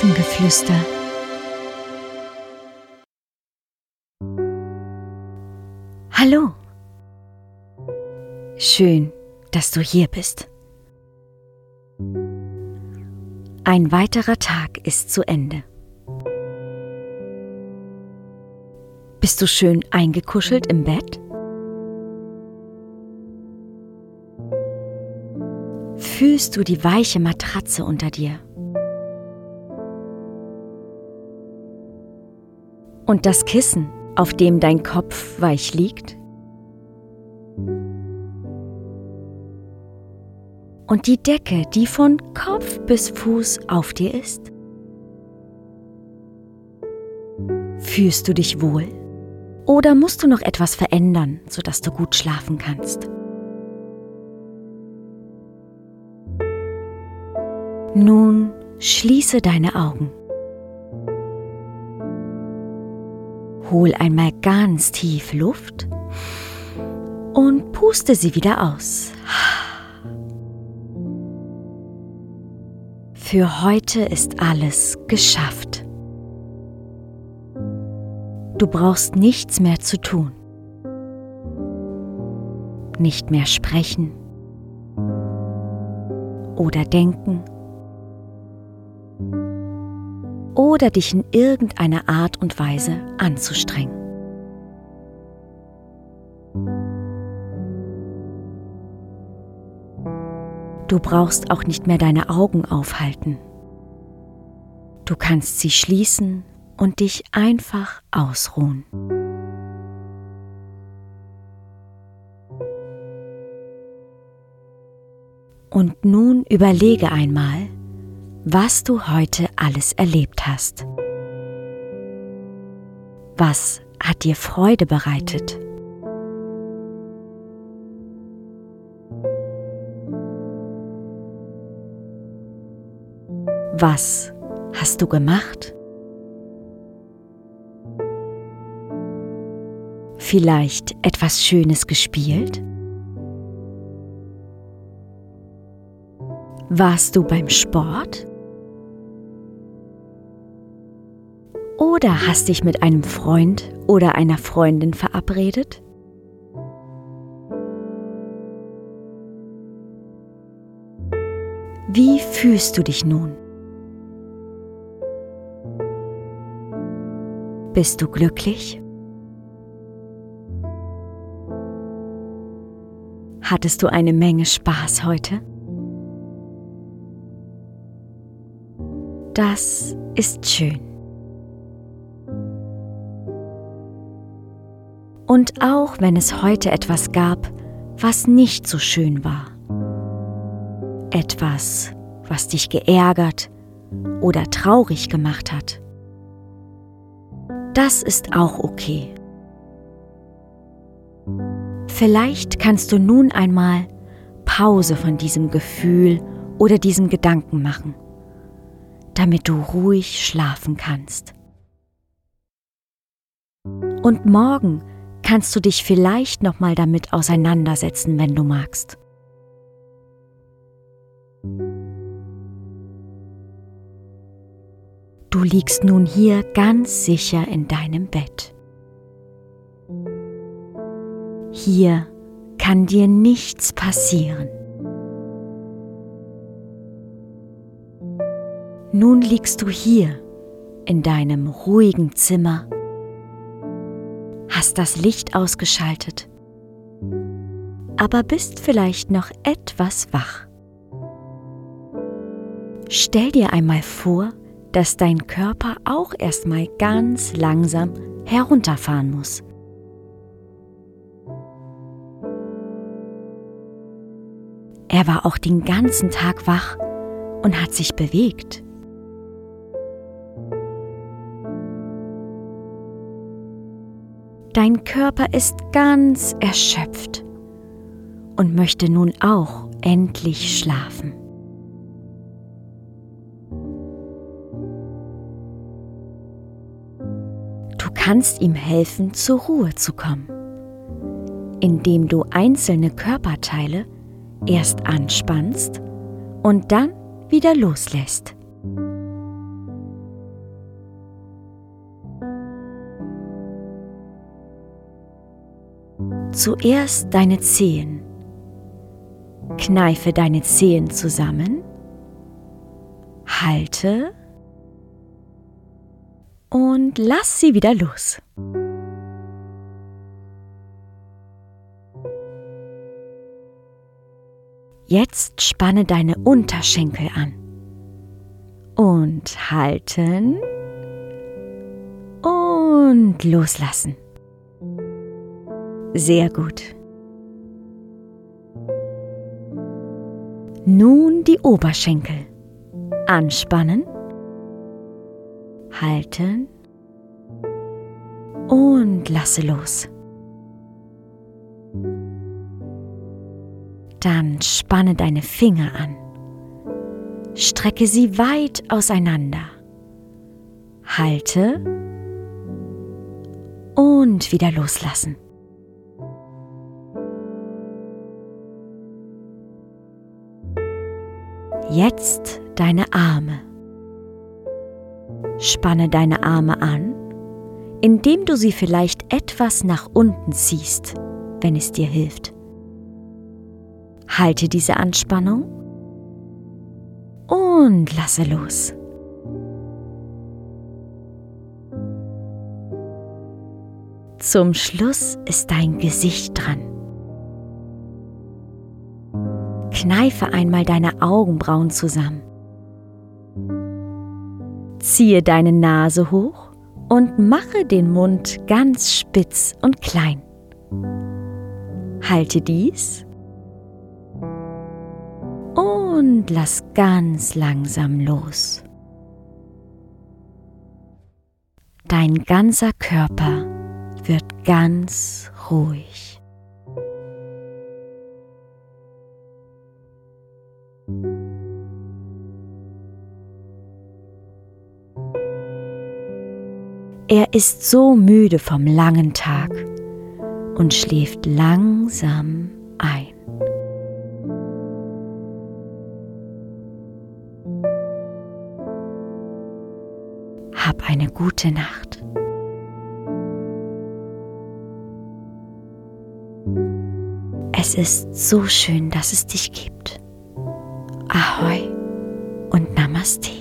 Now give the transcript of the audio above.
Schlafengeflüster. Hallo. Schön, dass du hier bist. Ein weiterer Tag ist zu Ende. Bist du schön eingekuschelt im Bett? Fühlst du die weiche Matratze unter dir? Und das Kissen, auf dem dein Kopf weich liegt? Und die Decke, die von Kopf bis Fuß auf dir ist? Fühlst du dich wohl? Oder musst du noch etwas verändern, sodass du gut schlafen kannst? Nun schließe deine Augen. Hol einmal ganz tief Luft und puste sie wieder aus. Für heute ist alles geschafft. Du brauchst nichts mehr zu tun. Nicht mehr sprechen oder denken oder dich in irgendeiner Art und Weise anzustrengen. Du brauchst auch nicht mehr deine Augen aufhalten. Du kannst sie schließen und dich einfach ausruhen. Und nun überlege einmal, was du heute alles erlebt hast. Was hat dir Freude bereitet? Was hast du gemacht? Vielleicht etwas Schönes gespielt? Warst du beim Sport? Oder hast dich mit einem Freund oder einer Freundin verabredet? Wie fühlst du dich nun? Bist du glücklich? Hattest du eine Menge Spaß heute? Das ist schön. Und auch wenn es heute etwas gab, was nicht so schön war, etwas, was dich geärgert oder traurig gemacht hat, das ist auch okay. Vielleicht kannst du nun einmal Pause von diesem Gefühl oder diesem Gedanken machen, damit du ruhig schlafen kannst. Und morgen kannst du dich vielleicht noch mal damit auseinandersetzen, wenn du magst. Du liegst nun hier ganz sicher in deinem Bett. Hier kann dir nichts passieren. Nun liegst du hier in deinem ruhigen Zimmer, hast das Licht ausgeschaltet, aber bist vielleicht noch etwas wach. Stell dir einmal vor, dass dein Körper auch erstmal ganz langsam herunterfahren muss. Er war auch den ganzen Tag wach und hat sich bewegt. Dein Körper ist ganz erschöpft und möchte nun auch endlich schlafen. Du kannst ihm helfen, zur Ruhe zu kommen, indem du einzelne Körperteile erst anspannst und dann wieder loslässt. Zuerst deine Zehen. Kneife deine Zehen zusammen, halte und lass sie wieder los. Jetzt spanne deine Unterschenkel an und halten und loslassen. Sehr gut. Nun die Oberschenkel. Anspannen, halten und lasse los. Dann spanne deine Finger an. Strecke sie weit auseinander. Halte und wieder loslassen. Jetzt deine Arme. Spanne deine Arme an, indem du sie vielleicht etwas nach unten ziehst, wenn es dir hilft. Halte diese Anspannung und lasse los. Zum Schluss ist dein Gesicht dran. Kneife einmal deine Augenbrauen zusammen. Ziehe deine Nase hoch und mache den Mund ganz spitz und klein. Halte dies und lass ganz langsam los. Dein ganzer Körper wird ganz ruhig. Er ist so müde vom langen Tag und schläft langsam ein. Hab eine gute Nacht. Es ist so schön, dass es dich gibt. Ahoi und Namaste.